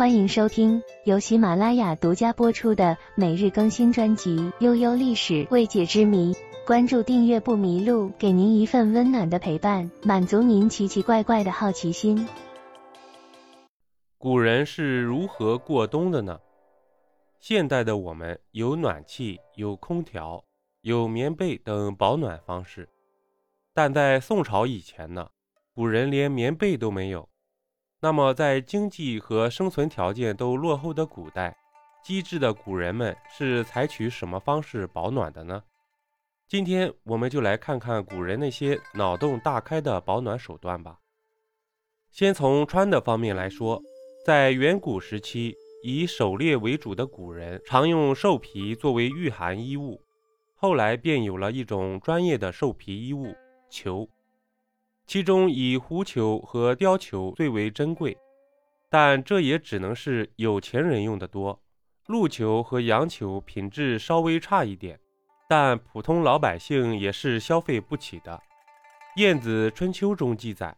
欢迎收听由喜马拉雅独家播出的每日更新专辑《悠悠历史未解之谜》。关注订阅不迷路，给您一份温暖的陪伴，满足您奇奇怪怪的好奇心。古人是如何过冬的呢？现代的我们有暖气、有空调、有棉被等保暖方式，但在宋朝以前呢，古人连棉被都没有。那么，在经济和生存条件都落后的古代，机智的古人们是采取什么方式保暖的呢？今天我们就来看看古人那些脑洞大开的保暖手段吧。先从穿的方面来说，在远古时期，以狩猎为主的古人常用兽皮作为御寒衣物，后来便有了一种专业的兽皮衣物——裘。其中以狐裘和貂裘最为珍贵，但这也只能是有钱人用的多。鹿裘和羊裘品质稍微差一点，但普通老百姓也是消费不起的。《晏子春秋》中记载：“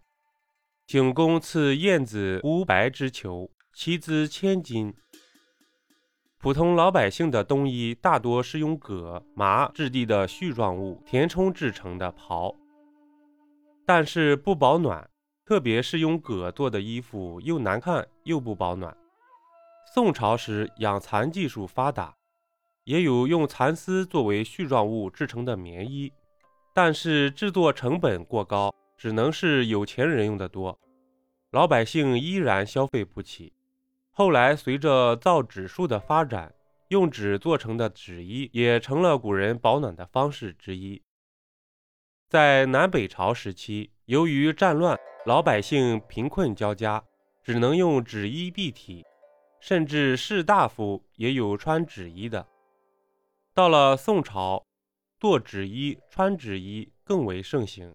景公赐晏子狐白之裘，其资千金。”普通老百姓的冬衣大多是用葛、麻质地的絮状物填充制成的袍。但是不保暖，特别是用葛做的衣服又难看又不保暖。宋朝时养蚕技术发达，也有用蚕丝作为絮状物制成的棉衣，但是制作成本过高，只能是有钱人用的多，老百姓依然消费不起。后来随着造纸术的发展，用纸做成的纸衣也成了古人保暖的方式之一。在南北朝时期，由于战乱，老百姓贫困交加，只能用纸衣蔽体，甚至士大夫也有穿纸衣的。到了宋朝，做纸衣、穿纸衣更为盛行。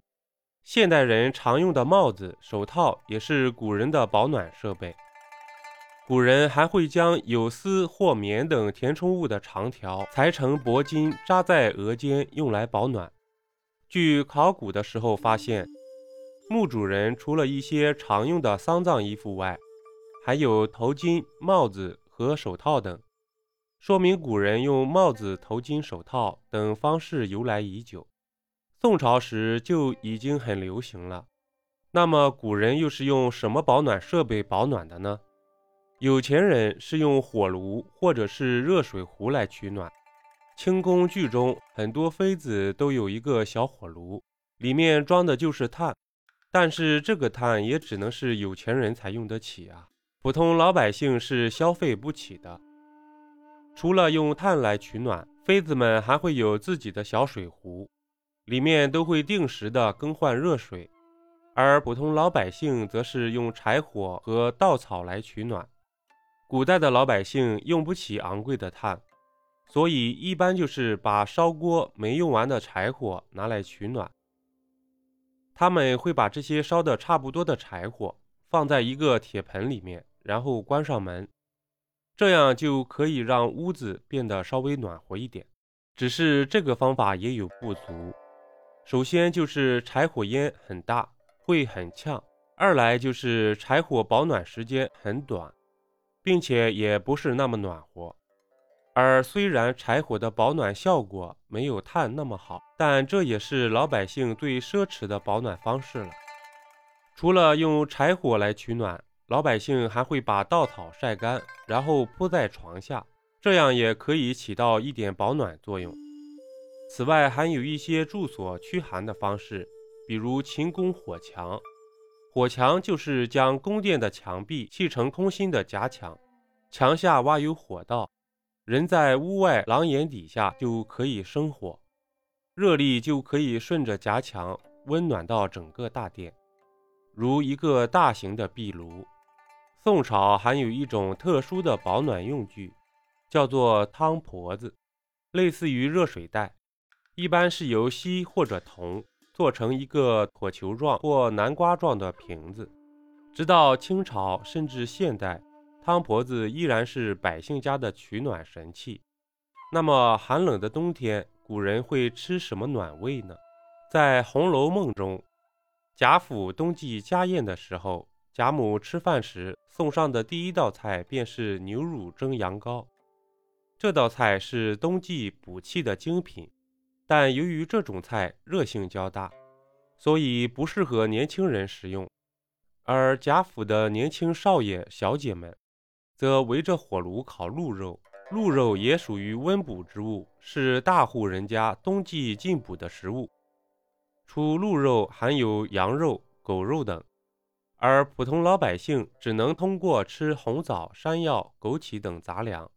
现代人常用的帽子、手套也是古人的保暖设备。古人还会将有丝或棉等填充物的长条裁成薄巾，扎在额间，用来保暖。据考古的时候发现，墓主人除了一些常用的丧葬衣服外，还有头巾、帽子和手套等，说明古人用帽子、头巾、手套等方式由来已久。宋朝时就已经很流行了。那么，古人又是用什么保暖设备保暖的呢？有钱人是用火炉或者是热水壶来取暖。清宫剧中很多妃子都有一个小火炉，里面装的就是炭，但是这个炭也只能是有钱人才用得起啊，普通老百姓是消费不起的。除了用炭来取暖，妃子们还会有自己的小水壶，里面都会定时的更换热水，而普通老百姓则是用柴火和稻草来取暖。古代的老百姓用不起昂贵的炭。所以，一般就是把烧锅没用完的柴火拿来取暖。他们会把这些烧的差不多的柴火放在一个铁盆里面，然后关上门，这样就可以让屋子变得稍微暖和一点。只是这个方法也有不足。首先就是柴火烟很大，会很呛；二来就是柴火保暖时间很短，并且也不是那么暖和。而虽然柴火的保暖效果没有炭那么好，但这也是老百姓最奢侈的保暖方式了。除了用柴火来取暖，老百姓还会把稻草晒干，然后铺在床下，这样也可以起到一点保暖作用。此外，还有一些住所驱寒的方式，比如秦宫火墙。火墙就是将宫殿的墙壁砌成空心的夹墙，墙下挖有火道。人在屋外廊檐底下就可以生火，热力就可以顺着夹墙温暖到整个大殿，如一个大型的壁炉。宋朝还有一种特殊的保暖用具，叫做汤婆子，类似于热水袋，一般是由锡或者铜做成一个椭球状或南瓜状的瓶子。直到清朝甚至现代。汤婆子依然是百姓家的取暖神器。那么寒冷的冬天，古人会吃什么暖胃呢？在《红楼梦》中，贾府冬季家宴的时候，贾母吃饭时送上的第一道菜便是牛乳蒸羊羔。这道菜是冬季补气的精品，但由于这种菜热性较大，所以不适合年轻人食用。而贾府的年轻少爷小姐们，则围着火炉烤鹿肉。鹿肉也属于温补之物，是大户人家冬季进补的食物。除鹿肉，还有羊肉、狗肉等。而普通老百姓只能通过吃红枣、山药、枸杞等杂粮。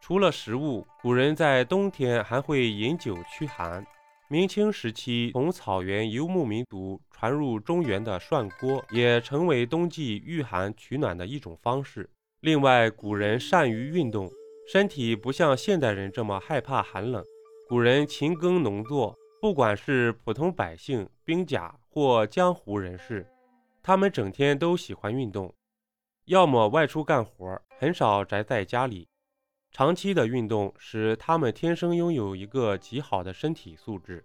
除了食物，古人在冬天还会饮酒驱寒。明清时期，从草原游牧民族传入中原的涮锅，也成为冬季御寒取暖的一种方式。另外，古人善于运动，身体不像现代人这么害怕寒冷。古人勤耕农作，不管是普通百姓、兵甲或江湖人士，他们整天都喜欢运动，要么外出干活，很少宅在家里。长期的运动使他们天生拥有一个极好的身体素质，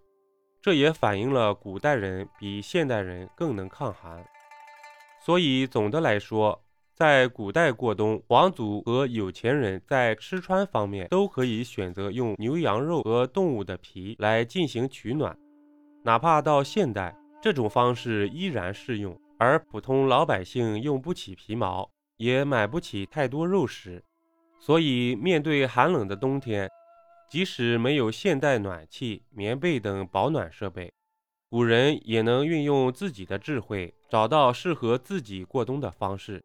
这也反映了古代人比现代人更能抗寒。所以总的来说，在古代过冬，皇族和有钱人在吃穿方面都可以选择用牛羊肉和动物的皮来进行取暖，哪怕到现代，这种方式依然适用。而普通老百姓用不起皮毛，也买不起太多肉食。所以，面对寒冷的冬天，即使没有现代暖气、棉被等保暖设备，古人也能运用自己的智慧，找到适合自己过冬的方式。